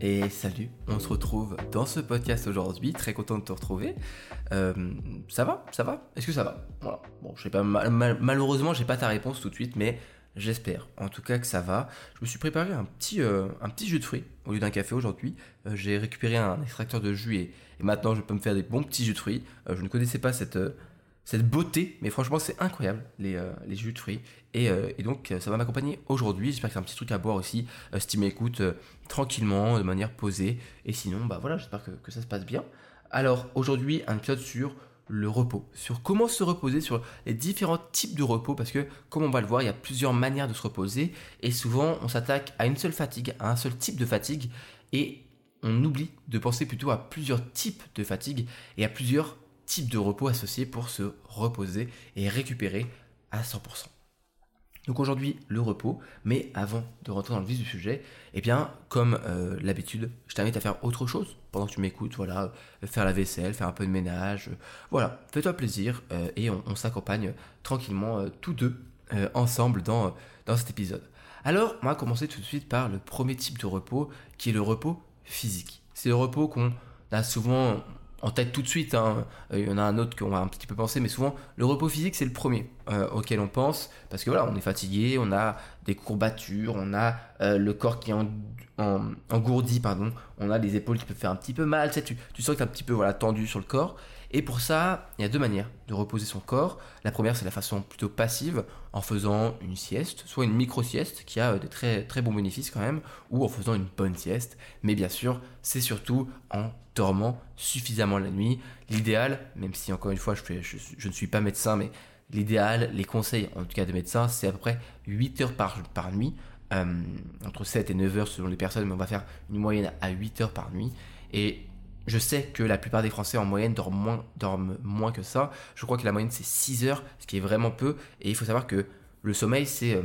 Et salut, on se retrouve dans ce podcast aujourd'hui, très content de te retrouver. Euh, ça va Ça va Est-ce que ça va? Voilà. Bon, je sais pas, malheureusement, j'ai pas ta réponse tout de suite, mais j'espère en tout cas que ça va. Je me suis préparé un petit, euh, un petit jus de fruits au lieu d'un café aujourd'hui. Euh, j'ai récupéré un extracteur de jus et, et, maintenant je peux me faire des bons petits jus de fruits. je ne connaissais pas cette cette beauté, mais franchement c'est incroyable les, euh, jus de fruits. Et, euh, donc ça va m'accompagner aujourd'hui. J'espère que c'est un petit truc à boire aussi, euh, si tu m'écoutes tranquillement, de manière posée. Et sinon, bah voilà, j'espère que, que ça se passe bien. Alors aujourd'hui, un épisode sur le repos, sur comment se reposer, sur les différents types de repos, parce que comme on va le voir, il y a plusieurs manières de se reposer, et souvent on s'attaque à une seule fatigue, à un seul type de fatigue, et on oublie de penser plutôt à plusieurs types de fatigue et à plusieurs type de repos associé pour se reposer et récupérer à 100%. Donc aujourd'hui le repos, mais avant de rentrer dans le vif du sujet, eh bien comme euh, l'habitude, je t'invite à faire autre chose pendant que tu m'écoutes, voilà, faire la vaisselle, faire un peu de ménage, voilà, fais-toi plaisir euh, et on, s'accompagne tranquillement euh, tous deux ensemble dans cet épisode. Alors on va commencer tout de suite par le premier type de repos qui est le repos physique. C'est le repos qu'on a souvent en tête tout de suite. Hein. Euh, il y en a un autre qu'on va un petit peu penser, mais souvent le repos physique c'est le premier euh, auquel on pense parce que voilà, on est fatigué, on a des courbatures, on a euh, le corps qui est en, engourdi, pardon, on a les épaules qui peuvent faire un petit peu mal, tu, tu sens que un petit peu tendu sur le corps. Et pour ça, il y a deux manières de reposer son corps. La première, c'est la façon plutôt passive, en faisant une sieste, soit une micro-sieste, qui a des très, très bons bénéfices quand même, ou en faisant une bonne sieste. Mais bien sûr, c'est surtout en dormant suffisamment la nuit. L'idéal, même si encore une fois, je, ne suis pas médecin, mais l'idéal, les conseils, en tout cas de médecin, c'est à peu près 8 heures par, par nuit. Euh, entre 7 et 9 heures selon les personnes, mais on va faire une moyenne à 8 heures par nuit. Et je sais que la plupart des Français en moyenne dorment moins, que ça. Je crois que la moyenne c'est 6 heures, ce qui est vraiment peu. Et il faut savoir que le sommeil c'est euh,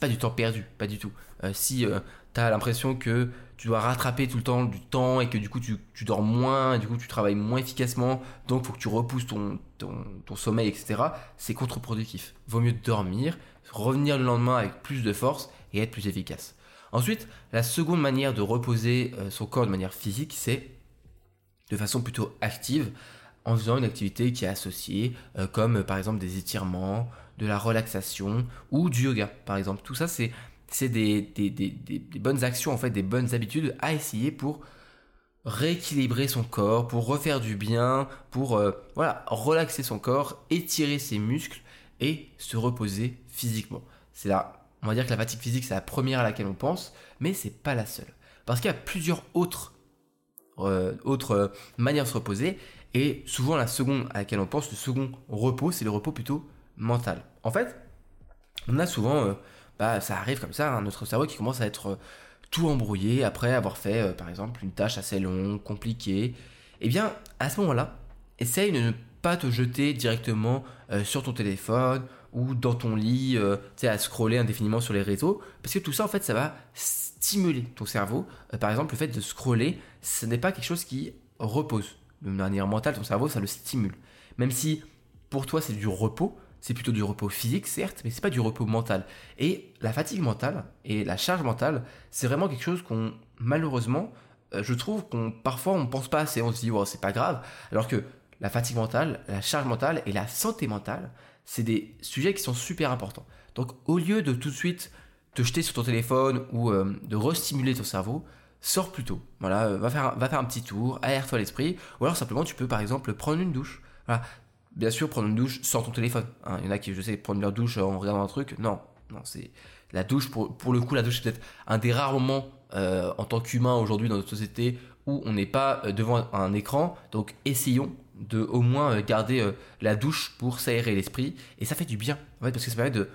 pas du temps perdu, pas du tout. Euh, si euh, tu as l'impression que tu dois rattraper tout le temps du temps et que du coup tu, tu dors moins, du coup tu travailles moins efficacement, donc faut que tu repousses ton, ton, ton sommeil, etc. C'est contre-productif. Vaut mieux dormir, revenir le lendemain avec plus de force et être plus efficace. Ensuite, la seconde manière de reposer son corps de manière physique, c'est de façon plutôt active en faisant une activité qui est associée euh, comme par exemple des étirements, de la relaxation ou du yoga par exemple. Tout ça c'est c'est des, des, des, des, bonnes actions en fait, des bonnes habitudes à essayer pour rééquilibrer son corps, pour refaire du bien, pour euh, voilà, relaxer son corps, étirer ses muscles et se reposer physiquement. C'est là, on va dire que la fatigue physique c'est la première à laquelle on pense, mais c'est pas la seule. Parce qu'il y a plusieurs autres euh, autre euh, manière de se reposer. Et souvent la seconde à laquelle on pense, le second repos, c'est le repos plutôt mental. En fait, on a souvent, euh, bah, ça arrive comme ça, hein, notre cerveau qui commence à être tout embrouillé après avoir fait, par exemple, une tâche assez longue, compliquée. Eh bien, à ce moment-là, essaye de ne pas te jeter directement sur ton téléphone ou dans ton lit, tu sais, à scroller indéfiniment sur les réseaux, parce que tout ça, en fait, ça va stimuler ton cerveau. Par exemple, le fait de scroller, ce n'est pas quelque chose qui repose. De manière mentale, ton cerveau, ça le stimule. Même si pour toi c'est du repos, c'est plutôt du repos physique, certes, mais c'est pas du repos mental. Et la fatigue mentale et la charge mentale, c'est vraiment quelque chose qu'on, malheureusement, euh, je trouve qu'on parfois on pense pas assez, on se dit oh, c'est pas grave, alors que la fatigue mentale, la charge mentale et la santé mentale, c'est des sujets qui sont super importants. Donc au lieu de tout de suite te jeter sur ton téléphone ou euh, de restimuler ton cerveau, sors plutôt. Voilà, euh, va faire, va faire un petit tour, aère-toi l'esprit, ou alors simplement tu peux par exemple prendre une douche. Voilà. Bien sûr, prendre une douche sans ton téléphone. Hein. Il y en a qui, je sais, prendre leur douche en regardant un truc. Non, non, c'est la douche. Pour, pour le coup, la douche c'est peut-être un des rares moments euh, en tant qu'humain aujourd'hui dans notre société où on n'est pas devant un écran. Donc, essayons de au moins garder la douche pour s'aérer l'esprit et ça fait du bien parce que ça permet de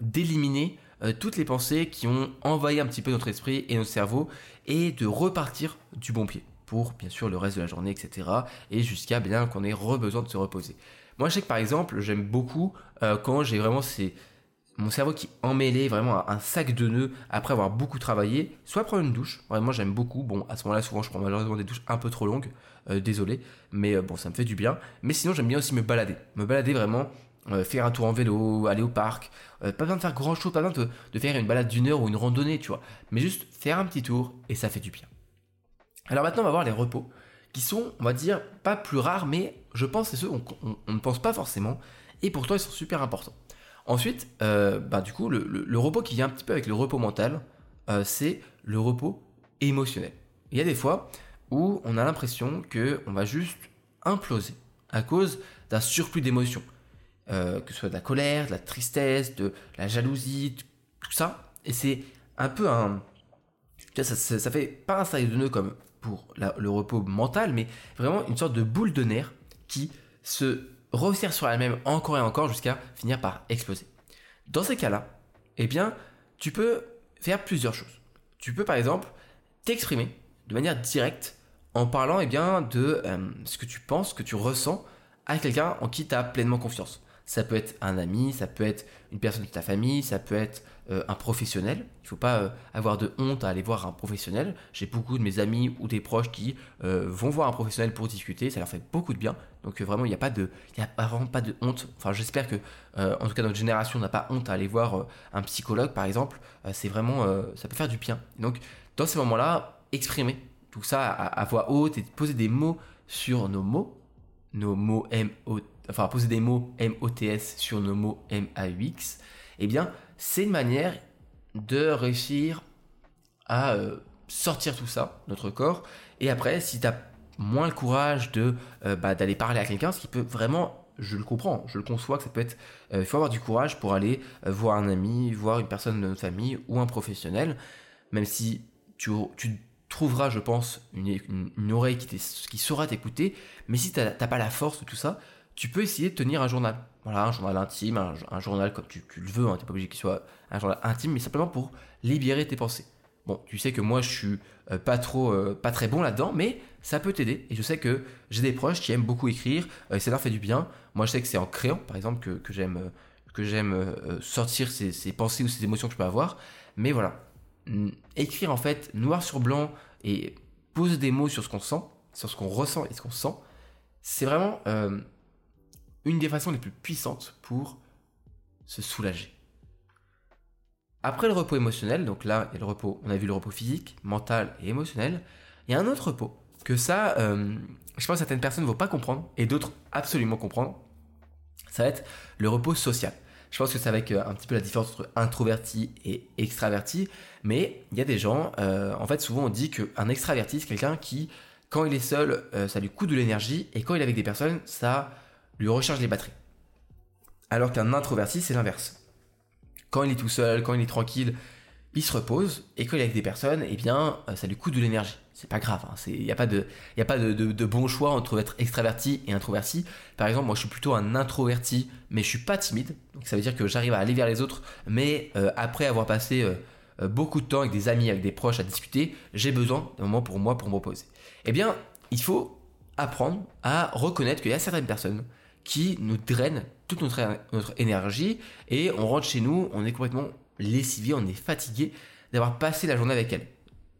d'éliminer euh, toutes les pensées qui ont envahi un petit peu notre esprit et notre cerveau et de repartir du bon pied pour bien sûr le reste de la journée, etc. Et jusqu'à bien qu'on ait besoin de se reposer. Moi je sais que par exemple j'aime beaucoup euh, quand j'ai vraiment mon cerveau qui emmêlé vraiment un sac de nœuds après avoir beaucoup travaillé, soit prendre une douche, vraiment j'aime beaucoup, bon à ce moment-là souvent je prends malheureusement des douches un peu trop longues, euh, désolé, mais bon ça me fait du bien, mais sinon j'aime bien aussi me balader, me balader vraiment euh, faire un tour en vélo, aller au parc. Euh, pas besoin de faire grand chose, pas besoin de, faire une balade d'une heure ou une randonnée, tu vois. Mais juste faire un petit tour et ça fait du bien. Alors maintenant, on va voir les repos, qui sont, on va dire, pas plus rares, mais je pense que c'est ceux qu'on ne pense pas forcément, et pourtant ils sont super importants. Ensuite, euh, bah, du coup, le, repos qui vient un petit peu avec le repos mental, c'est le repos émotionnel. Il y a des fois où on a l'impression qu'on va juste imploser à cause d'un surplus d'émotions. Euh, que ce soit de la colère, de la tristesse, de la jalousie, tout ça. Et c'est un peu un... Ça, ça, fait pas un style de nœud comme pour le repos mental, mais vraiment une sorte de boule de nerfs qui se resserre sur elle-même encore et encore jusqu'à finir par exploser. Dans ces cas-là, eh bien, tu peux faire plusieurs choses. Tu peux par exemple t'exprimer de manière directe en parlant eh bien, de euh, ce que tu penses, ce que tu ressens à quelqu'un en qui tu as pleinement confiance. Ça peut être un ami, ça peut être une personne de ta famille, ça peut être euh, un professionnel. Il ne faut pas euh, avoir de honte à aller voir un professionnel. J'ai beaucoup de mes amis ou des proches qui euh, vont voir un professionnel pour discuter. Ça leur fait beaucoup de bien. Donc vraiment, il n'y a pas de, il a vraiment pas de honte. Enfin, j'espère que, en tout cas, notre génération n'a pas honte à aller voir un psychologue, par exemple. c'est vraiment, ça peut faire du bien. Donc, dans ces moments-là, exprimer tout ça à, à voix haute et poser des mots sur nos mots, nos mots M-O enfin poser des mots M-O-T-S sur nos mots M-A-U-X, eh bien, c'est une manière de réussir à euh, sortir tout ça, notre corps. Et après, si tu as moins le courage euh, bah, d'aller parler à quelqu'un, ce qui peut vraiment, je le comprends, je le conçois que ça peut être, euh, il faut avoir du courage pour aller voir un ami, voir une personne de notre famille ou un professionnel, même si tu, tu trouveras, je pense, une, oreille qui, qui saura t'écouter, mais si tu n'as pas la force de tout ça, tu peux essayer de tenir un journal. Voilà, un journal intime, un, journal comme tu, le veux, hein, tu n'es pas obligé qu'il soit un journal intime, mais simplement pour libérer tes pensées. Bon, tu sais que moi je suis euh, pas trop, euh, pas très bon là-dedans, mais ça peut t'aider. Et je sais que j'ai des proches qui aiment beaucoup écrire, euh, et ça leur fait du bien. Moi je sais que c'est en créant, par exemple, que, que j'aime que j'aime sortir ces, ces, pensées ou ces émotions que je peux avoir. Mais voilà, écrire en fait noir sur blanc et poser des mots sur ce qu'on sent, sur ce qu'on ressent et ce qu'on sent, c'est vraiment une des façons les plus puissantes pour se soulager. Après le repos émotionnel, donc là, il a le on a vu le repos physique, mental et émotionnel, il y a un autre repos que ça, euh, je pense que certaines personnes ne vont pas comprendre et d'autres absolument comprendre. Ça va être le repos social. Je pense que c'est avec euh, un petit peu la différence entre introverti et extraverti, mais il y a des gens, euh, en fait, souvent on dit qu'un extraverti, c'est quelqu'un qui, quand il est seul, ça lui coûte de l'énergie, et quand il est avec des personnes, ça lui recharge les batteries. Alors qu'un introverti, c'est l'inverse. Quand il est tout seul, quand il est tranquille, il se repose, et quand il est avec des personnes, eh bien, euh, ça lui coûte de l'énergie. C'est pas grave, il hein. n'y a pas, de, y a pas de, bon choix entre être extraverti et introverti. Par exemple, moi je suis plutôt un introverti, mais je suis pas timide. Donc ça veut dire que j'arrive à aller vers les autres, mais euh, après avoir passé euh, beaucoup de temps avec des amis, avec des proches à discuter, j'ai besoin d'un moment pour moi pour me reposer. Eh bien, il faut apprendre à reconnaître qu'il y a certaines personnes qui nous draine toute notre, notre énergie et on rentre chez nous, on est complètement lessivé, on est fatigué d'avoir passé la journée avec elle.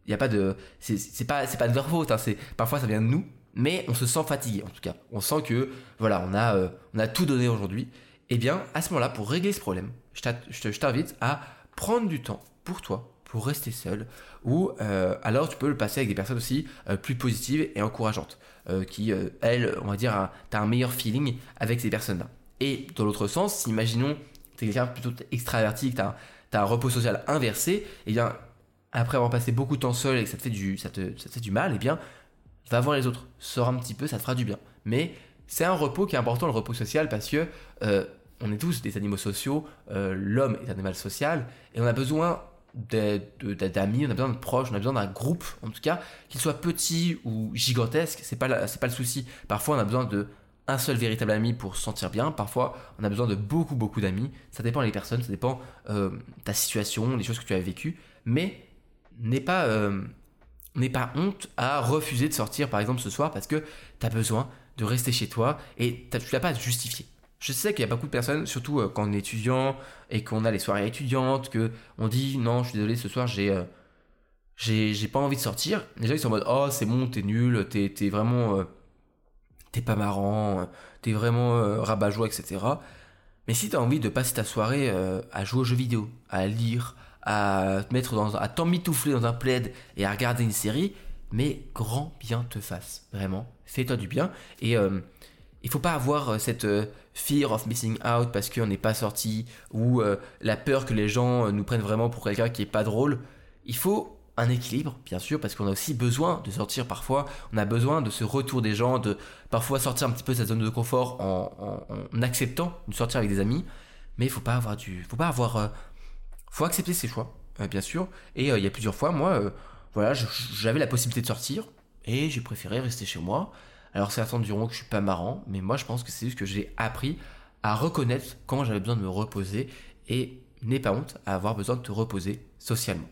Il y a pas de, c'est pas, c'est pas de leur faute, hein, parfois ça vient de nous, mais on se sent fatigué en tout cas. On sent que voilà, on a, euh, on a tout donné aujourd'hui. Eh bien, à ce moment-là, pour régler ce problème, je t'invite à prendre du temps pour toi, pour rester seul, ou euh, alors tu peux le passer avec des personnes aussi euh, plus positives et encourageantes. Qui, euh, elle, on va dire, tu as un meilleur feeling avec ces personnes-là. Et dans l'autre sens, si imaginons, tu es quelqu'un plutôt extraverti, que tu as, un repos social inversé, et eh bien, après avoir passé beaucoup de temps seul et que ça te fait du, ça te, ça fait du mal, et eh bien, va voir les autres, sors un petit peu, ça te fera du bien. Mais c'est un repos qui est important, le repos social, parce que euh, on est tous des animaux sociaux, l'homme est un animal social, et on a besoin d'amis, on a besoin de proches, on a besoin d'un groupe, en tout cas, qu'il soit petit ou gigantesque, c'est pas, pas le souci. Parfois, on a besoin de un seul véritable ami pour se sentir bien. Parfois, on a besoin de beaucoup, beaucoup d'amis. Ça dépend des personnes, ça dépend euh, ta situation, des choses que tu as vécues. Mais n'aie pas, euh, pas honte à refuser de sortir, par exemple, ce soir parce que tu as besoin de rester chez toi et tu n'as pas à justifier. Je sais qu'il y a beaucoup de personnes, surtout euh, quand on est étudiant et qu'on a les soirées étudiantes, que on dit non, je suis désolé, ce soir j'ai euh, j'ai pas envie de sortir. Les gens ils sont en mode oh c'est bon, t'es nul, t'es es vraiment t'es pas marrant, t'es vraiment rabat-joie, etc. Mais si t'as envie de passer ta soirée à jouer aux jeux vidéo, à lire, à te mettre dans, à t'emmitoufler dans un plaid et à regarder une série, mais grand bien te fasse. Vraiment, fais-toi du bien. Et euh, il faut pas avoir euh, cette euh, fear of missing out parce qu'on n'est pas sorti ou la peur que les gens nous prennent vraiment pour quelqu'un qui est pas drôle. Il faut un équilibre, bien sûr, parce qu'on a aussi besoin de sortir parfois. On a besoin de ce retour des gens, de parfois sortir un petit peu de sa zone de confort en, acceptant de sortir avec des amis. Mais il faut pas avoir du, faut pas avoir, faut accepter ses choix, bien sûr. Et il y a plusieurs fois, moi voilà, j'avais la possibilité de sortir et j'ai préféré rester chez moi. Alors certains diront que je suis pas marrant, mais moi je pense que c'est juste que j'ai appris à reconnaître quand j'avais besoin de me reposer et n'ai pas honte à avoir besoin de te reposer socialement.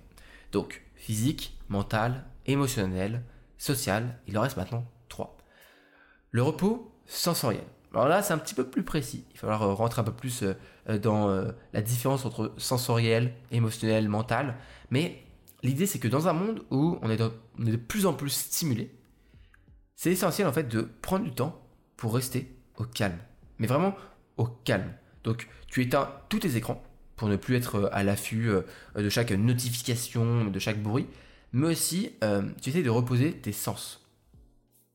Donc physique, mental, émotionnel, social, il en reste maintenant trois. Le repos sensoriel. Alors là, c'est un petit peu plus précis. Il va falloir euh, rentrer un peu plus euh, dans euh, la différence entre sensoriel, émotionnel, mental. Mais L'idée, c'est que dans un monde où on est, de, plus en plus stimulé, c'est essentiel en fait de prendre du temps pour rester au calme. Mais vraiment au calme. Donc, tu éteins tous tes écrans pour ne plus être euh, à l'affût euh, de chaque notification, de chaque bruit, mais aussi euh, tu essaies de reposer tes sens.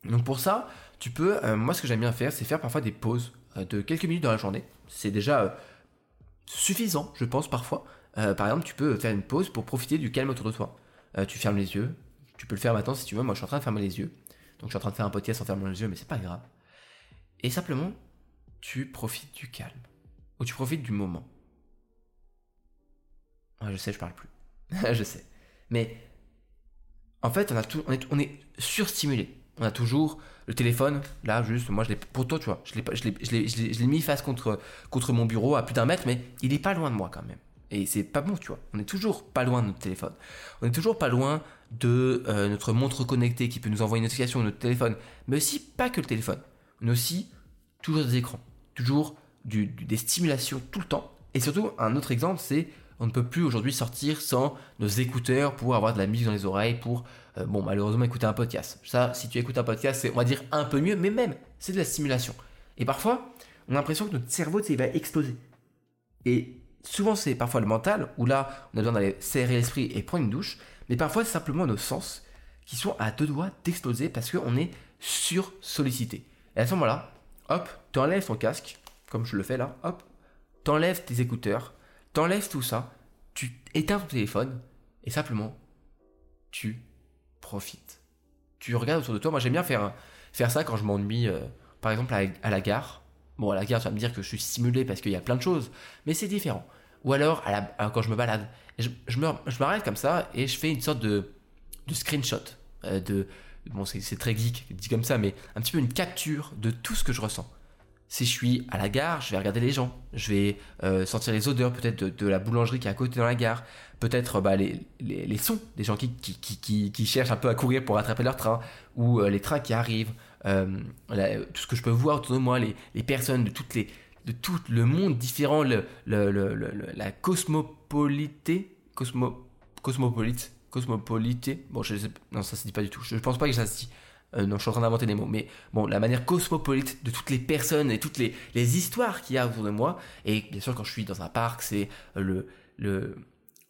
Donc pour ça, tu peux, moi ce que j'aime bien faire, c'est faire parfois des pauses de quelques minutes dans la journée. C'est déjà suffisant, je pense parfois, par exemple, tu peux faire une pause pour profiter du calme autour de toi. Tu fermes les yeux. Tu peux le faire maintenant si tu veux. Moi, je suis en train de fermer les yeux. Donc, je suis en train de faire un podcast en fermant les yeux, mais c'est pas grave. Et simplement, tu profites du calme. Ou tu profites du moment. Je sais, je parle plus. je sais. Mais en fait, on, est, surstimulé. On a toujours le téléphone, là, juste, moi, je l'ai, pour toi, tu vois, je l'ai, mis face contre, contre mon bureau à plus d'un mètre, mais il est pas loin de moi quand même. Et c'est pas bon, tu vois. On est toujours pas loin de notre téléphone. On est toujours pas loin de euh, notre montre connectée qui peut nous envoyer une notification notre téléphone. Mais aussi pas que le téléphone. On a aussi toujours des écrans. Toujours des stimulations tout le temps. Et surtout, un autre exemple, c'est on ne peut plus aujourd'hui sortir sans nos écouteurs pour avoir de la musique dans les oreilles, pour, euh, bon, malheureusement, écouter un podcast. Ça, si tu écoutes un podcast, c'est, on va dire, un peu mieux, mais même, c'est de la stimulation. Et parfois, on a l'impression que notre cerveau, il va exploser. Et souvent c'est parfois le mental, où là on a besoin d'aller serrer l'esprit et prendre une douche, mais parfois c'est simplement nos sens qui sont à deux doigts d'exploser parce qu'on est sur-sollicité. Et à ce moment-là, hop, t'enlèves ton casque, comme je le fais là, hop, t'enlèves tes écouteurs, t'enlèves tout ça, tu éteins ton téléphone, et simplement, tu profites. Tu regardes autour de toi. Moi j'aime bien faire, faire ça quand je m'ennuie, euh, par exemple à la gare Bon, à la gare, tu vas me dire que je suis stimulé parce qu'il y a plein de choses, mais c'est différent. Ou alors, quand je me balade, je, je m'arrête comme ça et je fais une sorte de, de screenshot. Euh, de, bon, c'est très geek, dit comme ça, mais un petit peu une capture de tout ce que je ressens. Si je suis à la gare, je vais regarder les gens, je vais euh, sentir les odeurs peut-être de, la boulangerie qui est à côté dans la gare, peut-être bah, les, sons des gens qui cherchent un peu à courir pour rattraper leur train, ou euh, les trains qui arrivent, euh, tout ce que je peux voir autour de moi, les, personnes de toutes les de tout le monde différent, la cosmopolité, cosmo, cosmopolite, cosmopolité. Bon, je sais, non, ça se dit pas du tout. Je, pense pas que ça se dit. Euh, non, je suis en train d'inventer des mots. Mais bon, la manière cosmopolite de toutes les personnes et toutes les, les histoires qu'il y a autour de moi. Et bien sûr, quand je suis dans un parc, c'est le, le,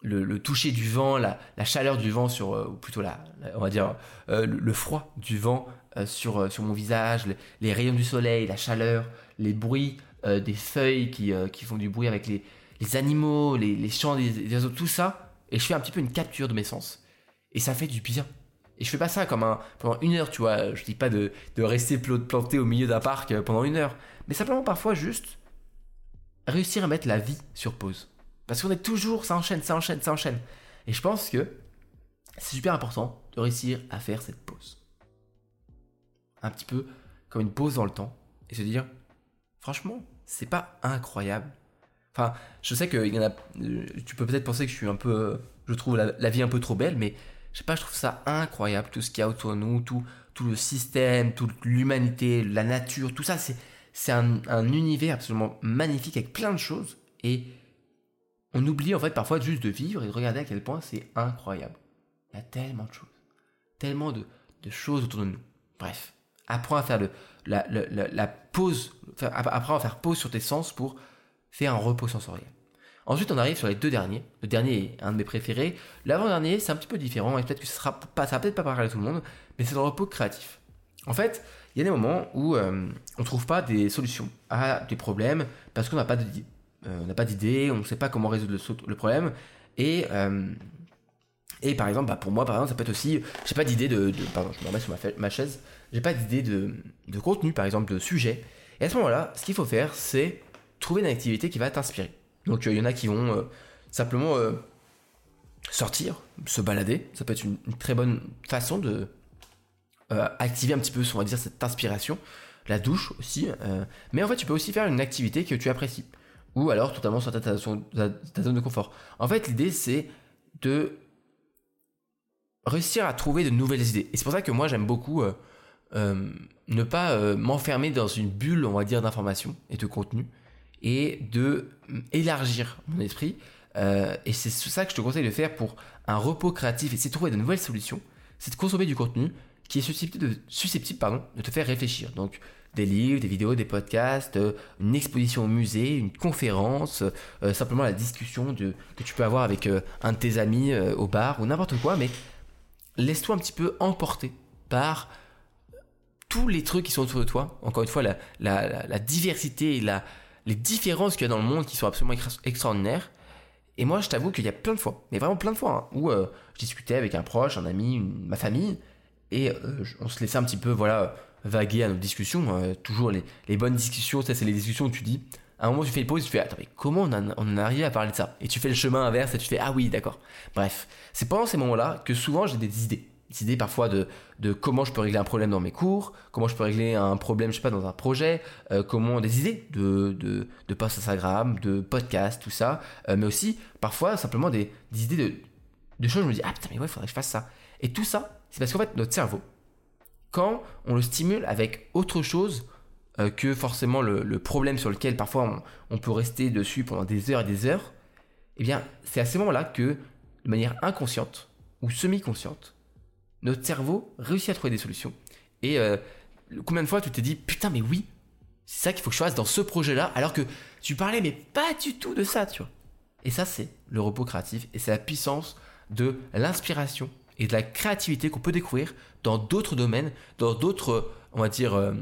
le, toucher du vent, la, la chaleur du vent sur, euh, ou plutôt la, on va dire euh, le, froid du vent euh, sur, sur mon visage, les, rayons du soleil, la chaleur, les bruits des feuilles qui, qui font du bruit avec les, les animaux, les, les chants des, oiseaux, tout ça. Et je fais un petit peu une capture de mes sens. Et ça fait du bien. Et je fais pas ça comme un, pendant une heure, tu vois. Je dis pas de, de rester planté au milieu d'un parc pendant une heure. Mais simplement parfois juste réussir à mettre la vie sur pause. Parce qu'on est toujours, ça enchaîne, ça enchaîne, ça enchaîne. Et je pense que c'est super important de réussir à faire cette pause. Un petit peu comme une pause dans le temps. Et se dire, franchement, c'est pas incroyable. Enfin, je sais que y en a, euh, tu peux peut-être penser que je suis un peu, je trouve la, vie un peu trop belle, mais je sais pas, je trouve ça incroyable, tout ce qu'il y a autour de nous, tout, tout le système, toute l'humanité, la nature, tout ça, c'est, c'est un, un, univers absolument magnifique avec plein de choses. Et on oublie en fait parfois juste de vivre et de regarder à quel point c'est incroyable. Il y a tellement de choses. Tellement de, choses autour de nous. Bref, apprends à faire le, la, la, pause, apprends à faire pause sur tes sens pour faire un repos sensoriel. Ensuite, on arrive sur les deux derniers. Le dernier est un de mes préférés. L'avant-dernier, c'est un petit peu différent et peut-être que ça sera pas, peut-être pas parler à tout le monde, mais c'est le repos créatif. En fait, il y a des moments où euh, on ne trouve pas des solutions à des problèmes parce qu'on n'a pas d'idée. Euh, on n'a pas on ne sait pas comment résoudre le, problème. Et, euh, et par exemple, bah, pour moi, par exemple, ça peut être aussi, j'ai pas d'idée de, Pardon, je me remets sur ma, ma chaise. J'ai pas d'idée de, de contenu, par exemple, de sujet. Et à ce moment-là, ce qu'il faut faire, c'est trouver une activité qui va t'inspirer. Donc il y en a qui vont simplement sortir, se balader. Ça peut être une très bonne façon de euh, activer un petit peu, on va cette inspiration. La douche aussi. Euh, mais en fait, tu peux aussi faire une activité que tu apprécies. Ou alors totalement sur ta, ta, zone de confort. En fait, l'idée, c'est de réussir à trouver de nouvelles idées. Et c'est pour ça que moi, j'aime beaucoup euh, ne pas m'enfermer dans une bulle, on va dire, d'information et de contenu. Et de élargir mon esprit. et c'est ça que je te conseille de faire pour un repos créatif et c'est trouver de nouvelles solutions. C'est de consommer du contenu qui est susceptible de, susceptible, pardon, de te faire réfléchir. Donc des livres, des vidéos, des podcasts, euh, une exposition au musée, une conférence, euh, simplement la discussion de, que tu peux avoir avec euh, un de tes amis au bar ou n'importe quoi, mais laisse-toi un petit peu emporter par tous les trucs qui sont autour de toi. Encore une fois, la, la, la diversité et la, les différences qu'il y a dans le monde qui sont absolument extraordinaires. Et moi, je t'avoue qu'il y a plein de fois, mais vraiment plein de fois, hein, où je discutais avec un proche, un ami, ma famille, et euh, on se laissait un petit peu voilà vaguer à nos discussions euh, toujours les, les, bonnes discussions ça c'est les discussions où tu dis. À un moment tu fais une pause tu fais attends mais comment on, on en est arrivé à parler de ça? Et tu fais le chemin inverse et tu fais ah oui d'accord. Bref c'est pendant ces moments là que souvent j'ai des idées idées parfois de, de comment je peux régler un problème dans mes cours, comment je peux régler un problème, je sais pas, dans un projet, euh, comment des idées de, de, de posts Instagram, de podcasts, tout ça, mais aussi parfois simplement des, des idées de, de choses, je me dis, ah putain, mais ouais, il faudrait que je fasse ça. Et tout ça, c'est parce qu'en fait, notre cerveau, quand on le stimule avec autre chose euh, que forcément le, problème sur lequel parfois on, peut rester dessus pendant des heures et des heures, eh bien, c'est à ce moment-là que, de manière inconsciente ou semi-consciente, notre cerveau réussit à trouver des solutions. Et euh, combien de fois tu t'es dit, putain, mais oui, c'est ça qu'il faut que je fasse dans ce projet-là, alors que tu parlais, mais pas du tout de ça, tu vois. Et ça, c'est le repos créatif et c'est la puissance de l'inspiration et de la créativité qu'on peut découvrir dans d'autres domaines, dans d'autres, on va dire, euh,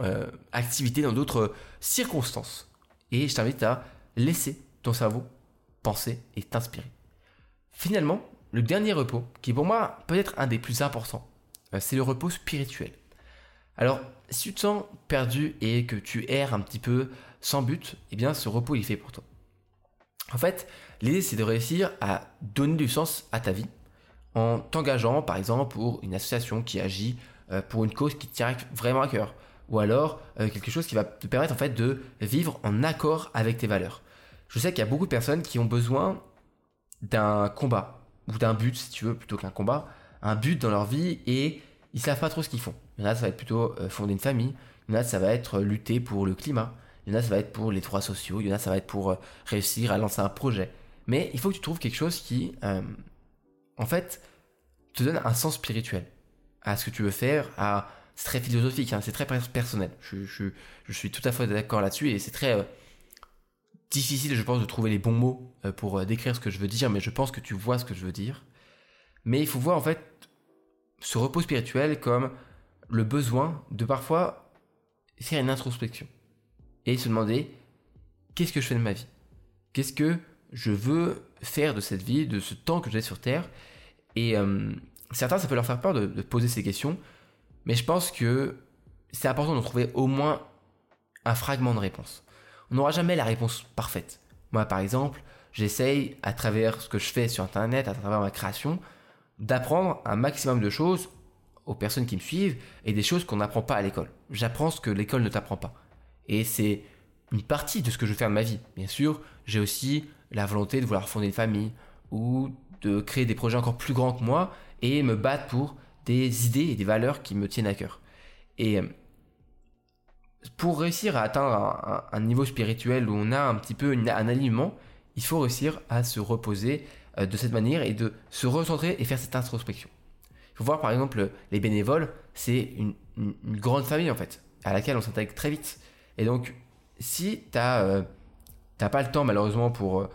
euh, activités, dans d'autres circonstances. Et je t'invite à laisser ton cerveau penser et t'inspirer. Finalement, le dernier repos, qui pour moi peut-être un des plus importants, euh, c'est le repos spirituel. Alors, si tu te sens perdu et que tu erres un petit peu sans but, eh bien ce repos il est fait pour toi. En fait, l'idée c'est de réussir à donner du sens à ta vie, en t'engageant par exemple pour une association qui agit euh, pour une cause qui te tient vraiment à cœur ou alors euh, quelque chose qui va te permettre en fait de vivre en accord avec tes valeurs. Je sais qu'il y a beaucoup de personnes qui ont besoin d'un combat ou d'un but si tu veux plutôt qu'un combat, un but dans leur vie et ils savent pas trop ce qu'ils font. Il y en a ça va être plutôt euh, fonder une famille, il y en a ça va être lutter pour le climat, il y en a ça va être pour les droits sociaux, il y en a ça va être pour réussir à lancer un projet. Mais il faut que tu trouves quelque chose qui en fait, te donne un sens spirituel à ce que tu veux faire, c'est très philosophique, hein, c'est très personnel. Je, suis tout à fait d'accord là-dessus et c'est très euh, difficile, je pense, de trouver les bons mots euh, pour euh, décrire ce que je veux dire, mais je pense que tu vois ce que je veux dire. Mais il faut voir en fait ce repos spirituel comme le besoin de parfois faire une introspection et se demander qu'est-ce que je fais de ma vie? Qu'est-ce que je veux faire de cette vie, de ce temps que j'ai sur Terre? Et euh, certains, ça peut leur faire peur de, poser ces questions, mais je pense que c'est important de trouver au moins un fragment de réponse. N'aura jamais la réponse parfaite. Moi, par exemple, j'essaye, à travers ce que je fais sur Internet, à travers ma création, d'apprendre un maximum de choses aux personnes qui me suivent et des choses qu'on n'apprend pas à l'école. J'apprends ce que l'école ne t'apprend pas. Et c'est une partie de ce que je faire de ma vie. Bien sûr, j'ai aussi la volonté de vouloir fonder une famille ou de créer des projets encore plus grands que moi et me battre pour des idées et des valeurs qui me tiennent à cœur. Euh, pour réussir à atteindre un, niveau spirituel où on a un petit peu un alignement, il faut réussir à se reposer euh, de cette manière et de se recentrer et faire cette introspection. Il faut voir par exemple les bénévoles, c'est une, grande famille en fait, à laquelle on s'intègre très vite. Et donc, si tu n'as euh, pas le temps malheureusement pour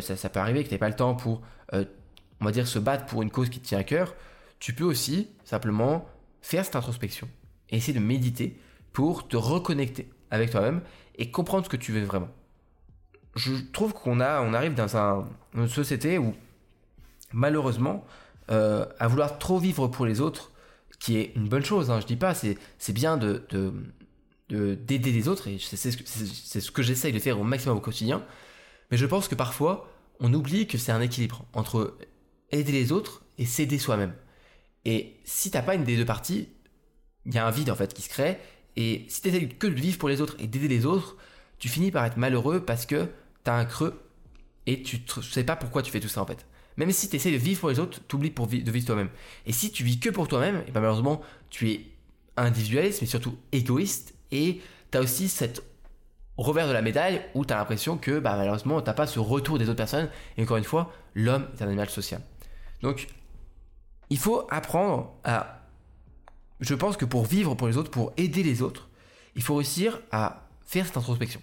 ça, ça, peut arriver que tu n'aies pas le temps pour, on va dire, se battre pour une cause qui te tient à cœur, tu peux aussi simplement faire cette introspection et essayer de méditer pour te reconnecter avec toi-même et comprendre ce que tu veux vraiment. Je trouve qu'on a, on arrive dans un, une société où malheureusement, euh, à vouloir trop vivre pour les autres, qui est une bonne chose, hein, je dis pas, c'est, bien de, d'aider les autres, et c'est, c'est ce que j'essaye de faire au maximum au quotidien, mais je pense que parfois, on oublie que c'est un équilibre entre aider les autres et s'aider soi-même. Et si t'as pas une des deux parties, il y a un vide en fait qui se crée, et si tu essaies que de vivre pour les autres et d'aider les autres, tu finis par être malheureux parce que tu as un creux et tu ne sais pas pourquoi tu fais tout ça en fait. Même si tu essaies de vivre pour les autres, tu oublies pour de vivre toi-même. Et si tu vis que pour toi-même, et ben malheureusement, tu es individualiste, mais surtout égoïste, et tu as aussi cette revers de la médaille où tu as l'impression que bah, malheureusement, tu n'as pas ce retour des autres personnes. Et encore une fois, l'homme est un animal social. Donc, il faut apprendre à je pense que pour vivre pour les autres, pour aider les autres, il faut réussir à faire cette introspection,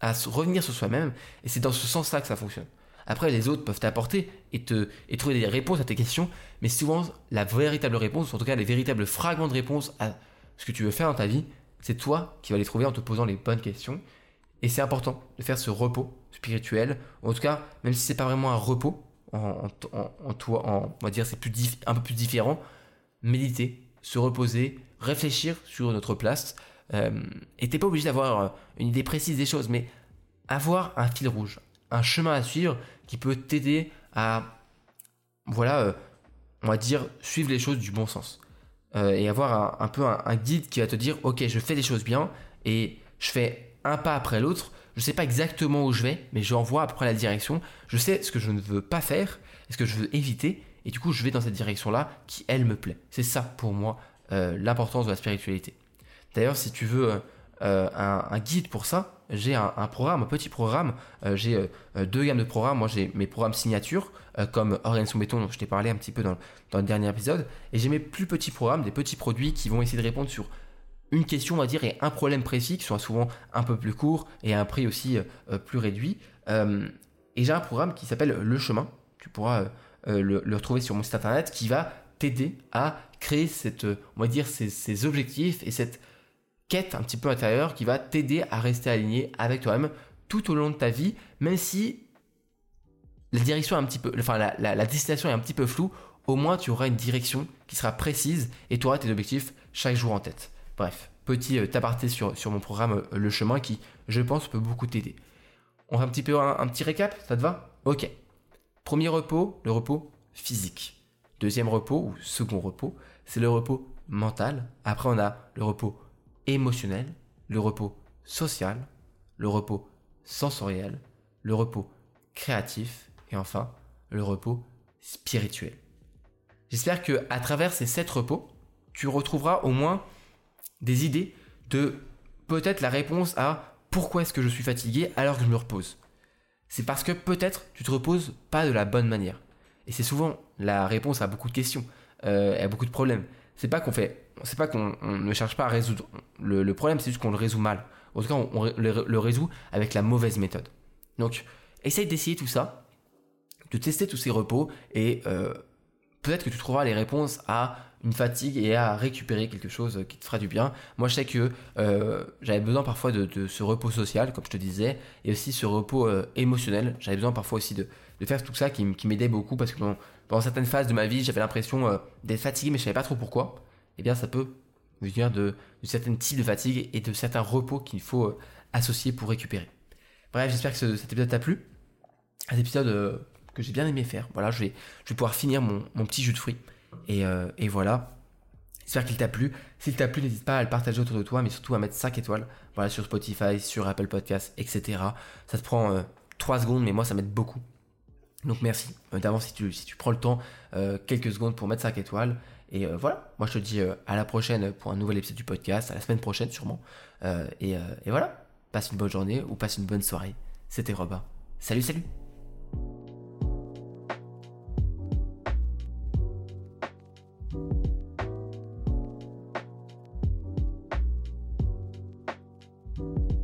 à revenir sur soi-même, et c'est dans ce sens-là que ça fonctionne. Après, les autres peuvent t'apporter et, te, et trouver des réponses à tes questions, mais souvent, la véritable réponse, en tout cas les véritables fragments de réponse à ce que tu veux faire dans ta vie, c'est toi qui vas les trouver en te posant les bonnes questions. Et c'est important de faire ce repos spirituel, en tout cas, même si c'est pas vraiment un repos, en, toi, on va dire c'est un peu plus différent, méditer, se reposer, réfléchir sur notre place. Euh, et t'es pas obligé d'avoir euh, une idée précise des choses, mais avoir un fil rouge, un chemin à suivre qui peut t'aider à, voilà, euh, on va dire, suivre les choses du bon sens. et avoir un, peu un, guide qui va te dire, ok, je fais les choses bien et je fais un pas après l'autre. Je sais pas exactement où je vais, mais j'envoie à peu près la direction. Je sais ce que je ne veux pas faire, ce que je veux éviter, et du coup, je vais dans cette direction-là qui, elle, me plaît. C'est ça, pour moi, euh, l'importance de la spiritualité. D'ailleurs, si tu veux euh, un, guide pour ça, j'ai un, programme, un petit programme. Euh, j'ai deux gammes de programmes. Moi, j'ai mes programmes signature, comme Organisation Béton, dont je t'ai parlé un petit peu dans, dans le dernier épisode. Et j'ai mes plus petits programmes, des petits produits qui vont essayer de répondre sur une question, on va dire, et un problème précis, qui sont souvent un peu plus courts et à un prix aussi plus réduit. et j'ai un programme qui s'appelle Le Chemin. Tu pourras euh, le, retrouver sur mon site internet qui va t'aider à créer cette, on va dire, ces, objectifs et cette quête un petit peu intérieure qui va t'aider à rester aligné avec toi-même tout au long de ta vie, même si la direction est un petit peu, enfin la, destination est un petit peu floue, au moins tu auras une direction qui sera précise et tu auras tes objectifs chaque jour en tête. Bref, petit euh, aparté sur, sur mon programme euh, Le Chemin qui, je pense, peut beaucoup t'aider. On fait un petit peu un petit récap, ça te va? Ok. Premier repos, le repos physique. Deuxième repos, ou second repos, c'est le repos mental. Après, on a le repos émotionnel, le repos social, le repos sensoriel, le repos créatif et enfin le repos spirituel. J'espère que à travers ces sept repos, tu retrouveras au moins des idées de peut-être la réponse à pourquoi est-ce que je suis fatigué alors que je me repose c'est parce que peut-être tu te reposes pas de la bonne manière. Et c'est souvent la réponse à beaucoup de questions, euh, à beaucoup de problèmes. C'est pas qu'on pas qu'on ne cherche pas à résoudre le, problème, c'est juste qu'on le résout mal. En tout cas, on, le, résout avec la mauvaise méthode. Donc, essaye d'essayer tout ça, de tester tous ces repos et euh, peut-être que tu trouveras les réponses à une fatigue et à récupérer quelque chose qui te fera du bien. Moi, je sais que euh, j'avais besoin parfois de, ce repos social, comme je te disais, et aussi ce repos euh, émotionnel. J'avais besoin parfois aussi de, faire tout ça qui, m'aidait beaucoup parce que dans, certaines phases de ma vie, j'avais l'impression euh, d'être fatigué, mais je savais pas trop pourquoi. Eh bien, ça peut venir de, de certains types de fatigue et de certains repos qu'il faut associer pour récupérer. Bref, j'espère que cet épisode t'a plu. Un épisode que j'ai bien aimé faire. Voilà, je vais, je vais pouvoir finir mon, mon petit jus de fruits. Et, euh, et voilà. J'espère qu'il t'a plu. S'il t'a plu, n'hésite pas à le partager autour de toi, mais surtout à mettre 5 étoiles sur Spotify, sur Apple Podcasts, etc. Ça te prend euh, 3 secondes, mais moi, ça m'aide beaucoup. Donc merci euh, d'avance si tu, prends le temps, euh, quelques secondes pour mettre 5 étoiles. Et voilà, moi je te dis à la prochaine pour un nouvel épisode du podcast, à la semaine prochaine sûrement. Et, et voilà, passe une bonne journée ou passe une bonne soirée. C'était Robin. Salut, salut